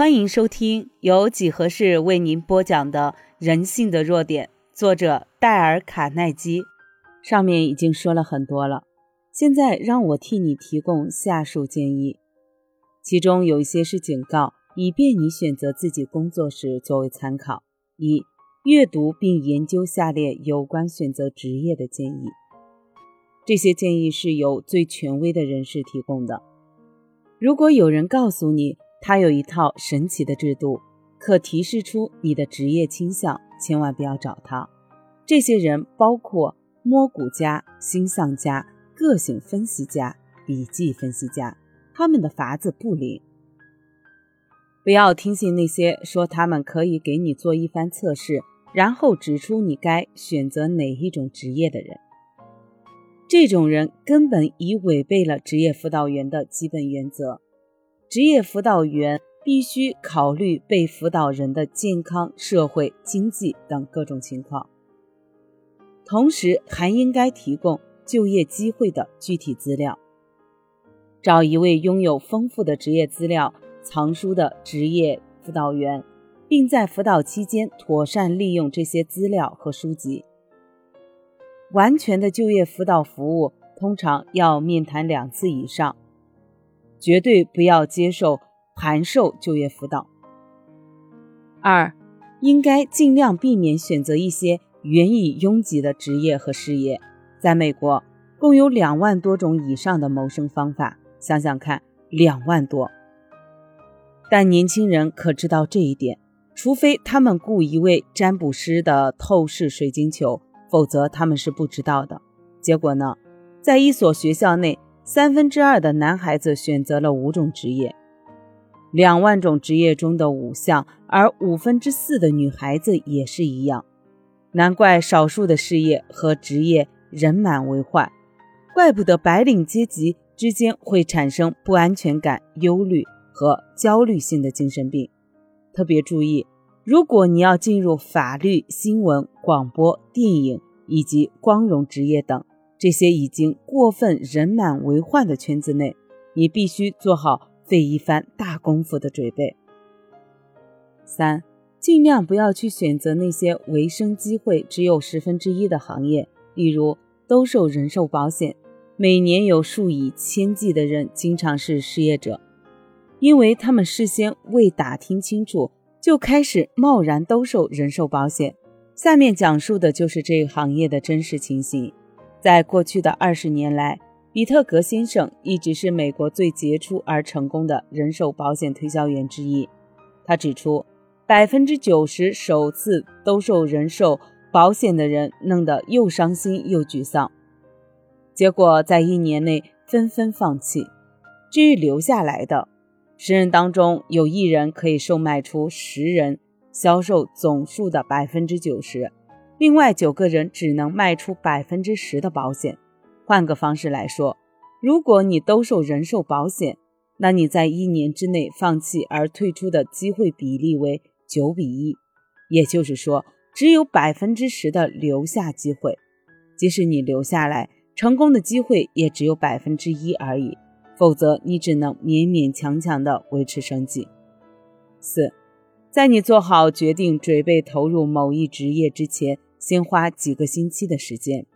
欢迎收听由几何式为您播讲的《人性的弱点》，作者戴尔·卡耐基。上面已经说了很多了，现在让我替你提供下述建议，其中有一些是警告，以便你选择自己工作时作为参考。一、阅读并研究下列有关选择职业的建议，这些建议是由最权威的人士提供的。如果有人告诉你，他有一套神奇的制度，可提示出你的职业倾向，千万不要找他。这些人包括摸骨家、星象家、个性分析家、笔记分析家，他们的法子不灵。不要听信那些说他们可以给你做一番测试，然后指出你该选择哪一种职业的人。这种人根本已违背了职业辅导员的基本原则。职业辅导员必须考虑被辅导人的健康、社会、经济等各种情况，同时还应该提供就业机会的具体资料。找一位拥有丰富的职业资料藏书的职业辅导员，并在辅导期间妥善利用这些资料和书籍。完全的就业辅导服务通常要面谈两次以上。绝对不要接受函授就业辅导。二，应该尽量避免选择一些原已拥挤的职业和事业。在美国，共有两万多种以上的谋生方法，想想看，两万多。但年轻人可知道这一点？除非他们雇一位占卜师的透视水晶球，否则他们是不知道的。结果呢？在一所学校内。三分之二的男孩子选择了五种职业，两万种职业中的五项，而五分之四的女孩子也是一样。难怪少数的事业和职业人满为患，怪不得白领阶级之间会产生不安全感、忧虑和焦虑性的精神病。特别注意，如果你要进入法律、新闻、广播电影以及光荣职业等。这些已经过分人满为患的圈子内，你必须做好费一番大功夫的准备。三，尽量不要去选择那些维生机会只有十分之一的行业，例如兜售人寿保险。每年有数以千计的人经常是失业者，因为他们事先未打听清楚就开始贸然兜售人寿保险。下面讲述的就是这个行业的真实情形。在过去的二十年来，比特格先生一直是美国最杰出而成功的人寿保险推销员之一。他指出，百分之九十首次兜售人寿保险的人弄得又伤心又沮丧，结果在一年内纷纷放弃。至于留下来的十人当中，有一人可以售卖出十人销售总数的百分之九十。另外九个人只能卖出百分之十的保险。换个方式来说，如果你兜售人寿保险，那你在一年之内放弃而退出的机会比例为九比一，也就是说，只有百分之十的留下机会。即使你留下来，成功的机会也只有百分之一而已。否则，你只能勉勉强强地维持生计。四，在你做好决定准备投入某一职业之前。先花几个星期的时间，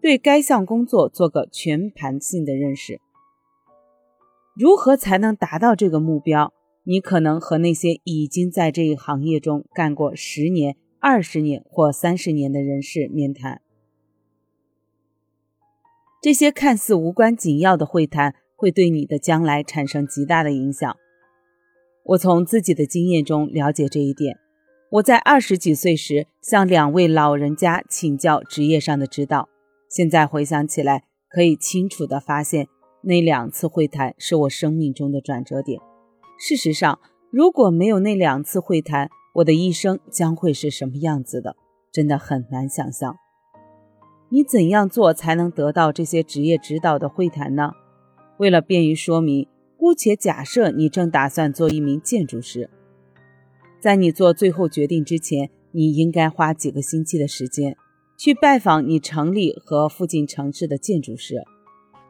对该项工作做个全盘性的认识。如何才能达到这个目标？你可能和那些已经在这一行业中干过十年、二十年或三十年的人士面谈。这些看似无关紧要的会谈，会对你的将来产生极大的影响。我从自己的经验中了解这一点。我在二十几岁时向两位老人家请教职业上的指导，现在回想起来，可以清楚地发现那两次会谈是我生命中的转折点。事实上，如果没有那两次会谈，我的一生将会是什么样子的，真的很难想象。你怎样做才能得到这些职业指导的会谈呢？为了便于说明，姑且假设你正打算做一名建筑师。在你做最后决定之前，你应该花几个星期的时间去拜访你城里和附近城市的建筑师。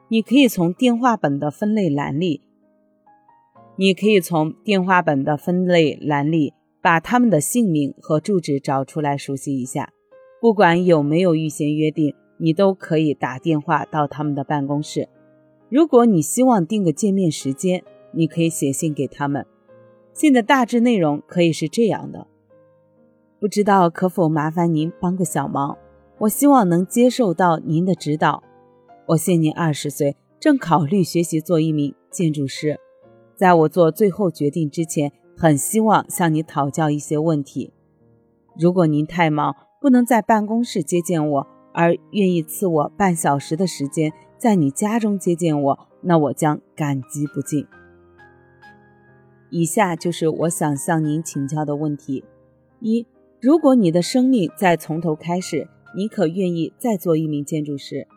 你可以从电话本的分类栏里你可以从电话本的分类栏里把他们的姓名和住址找出来熟悉一下。不管有没有预先约定，你都可以打电话到他们的办公室。如果你希望定个见面时间，你可以写信给他们。信的大致内容可以是这样的：不知道可否麻烦您帮个小忙？我希望能接受到您的指导。我现年二十岁，正考虑学习做一名建筑师。在我做最后决定之前，很希望向你讨教一些问题。如果您太忙，不能在办公室接见我，而愿意赐我半小时的时间在你家中接见我，那我将感激不尽。以下就是我想向您请教的问题：一、如果你的生命再从头开始，你可愿意再做一名建筑师？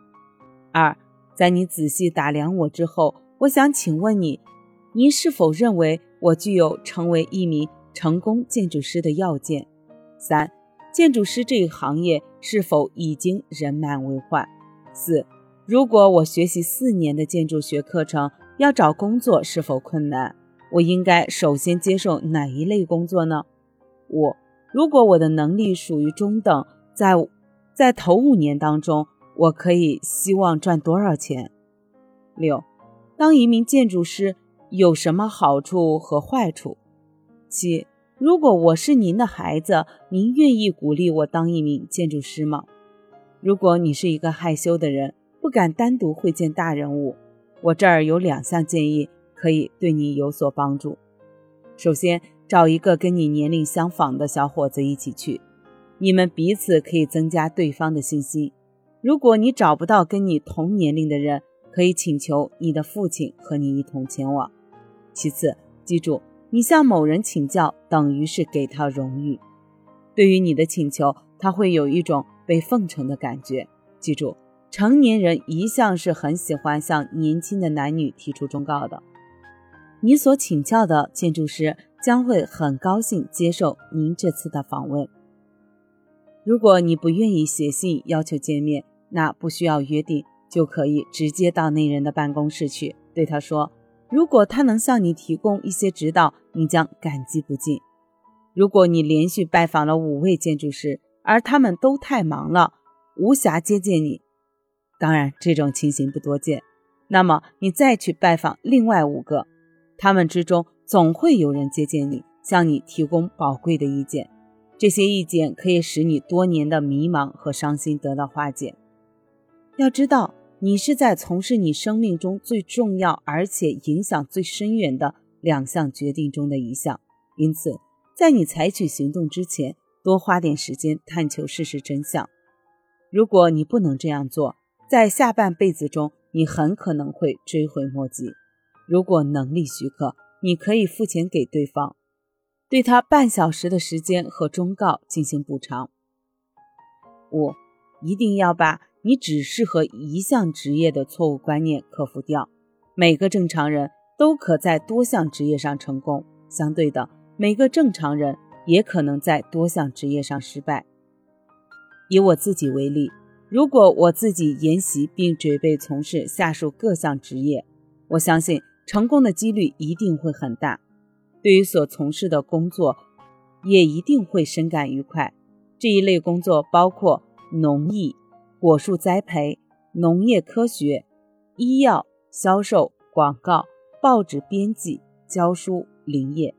二、在你仔细打量我之后，我想请问你，您是否认为我具有成为一名成功建筑师的要件？三、建筑师这一行业是否已经人满为患？四、如果我学习四年的建筑学课程，要找工作是否困难？我应该首先接受哪一类工作呢？五，如果我的能力属于中等，在在头五年当中，我可以希望赚多少钱？六，当一名建筑师有什么好处和坏处？七，如果我是您的孩子，您愿意鼓励我当一名建筑师吗？如果你是一个害羞的人，不敢单独会见大人物，我这儿有两项建议。可以对你有所帮助。首先，找一个跟你年龄相仿的小伙子一起去，你们彼此可以增加对方的信心。如果你找不到跟你同年龄的人，可以请求你的父亲和你一同前往。其次，记住，你向某人请教等于是给他荣誉。对于你的请求，他会有一种被奉承的感觉。记住，成年人一向是很喜欢向年轻的男女提出忠告的。你所请教的建筑师将会很高兴接受您这次的访问。如果你不愿意写信要求见面，那不需要约定，就可以直接到那人的办公室去，对他说：“如果他能向你提供一些指导，你将感激不尽。”如果你连续拜访了五位建筑师，而他们都太忙了，无暇接见你，当然这种情形不多见，那么你再去拜访另外五个。他们之中总会有人接见你，向你提供宝贵的意见。这些意见可以使你多年的迷茫和伤心得到化解。要知道，你是在从事你生命中最重要而且影响最深远的两项决定中的一项。因此，在你采取行动之前，多花点时间探求事实真相。如果你不能这样做，在下半辈子中，你很可能会追悔莫及。如果能力许可，你可以付钱给对方，对他半小时的时间和忠告进行补偿。五，一定要把你只适合一项职业的错误观念克服掉。每个正常人都可在多项职业上成功，相对的，每个正常人也可能在多项职业上失败。以我自己为例，如果我自己研习并准备从事下述各项职业，我相信。成功的几率一定会很大，对于所从事的工作，也一定会深感愉快。这一类工作包括农艺、果树栽培、农业科学、医药、销售、广告、报纸编辑、教书、林业。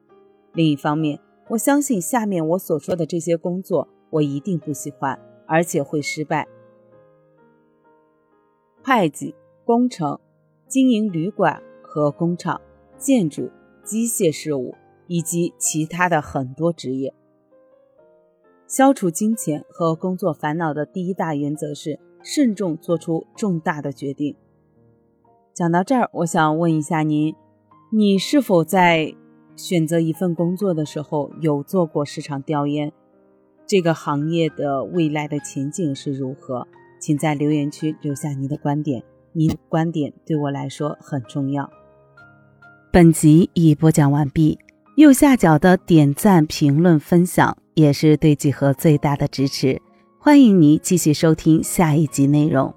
另一方面，我相信下面我所说的这些工作，我一定不喜欢，而且会失败。会计、工程、经营旅馆。和工厂、建筑、机械事务以及其他的很多职业。消除金钱和工作烦恼的第一大原则是慎重做出重大的决定。讲到这儿，我想问一下您：你是否在选择一份工作的时候有做过市场调研？这个行业的未来的前景是如何？请在留言区留下您的观点，您的观点对我来说很重要。本集已播讲完毕，右下角的点赞、评论、分享也是对几何最大的支持。欢迎您继续收听下一集内容。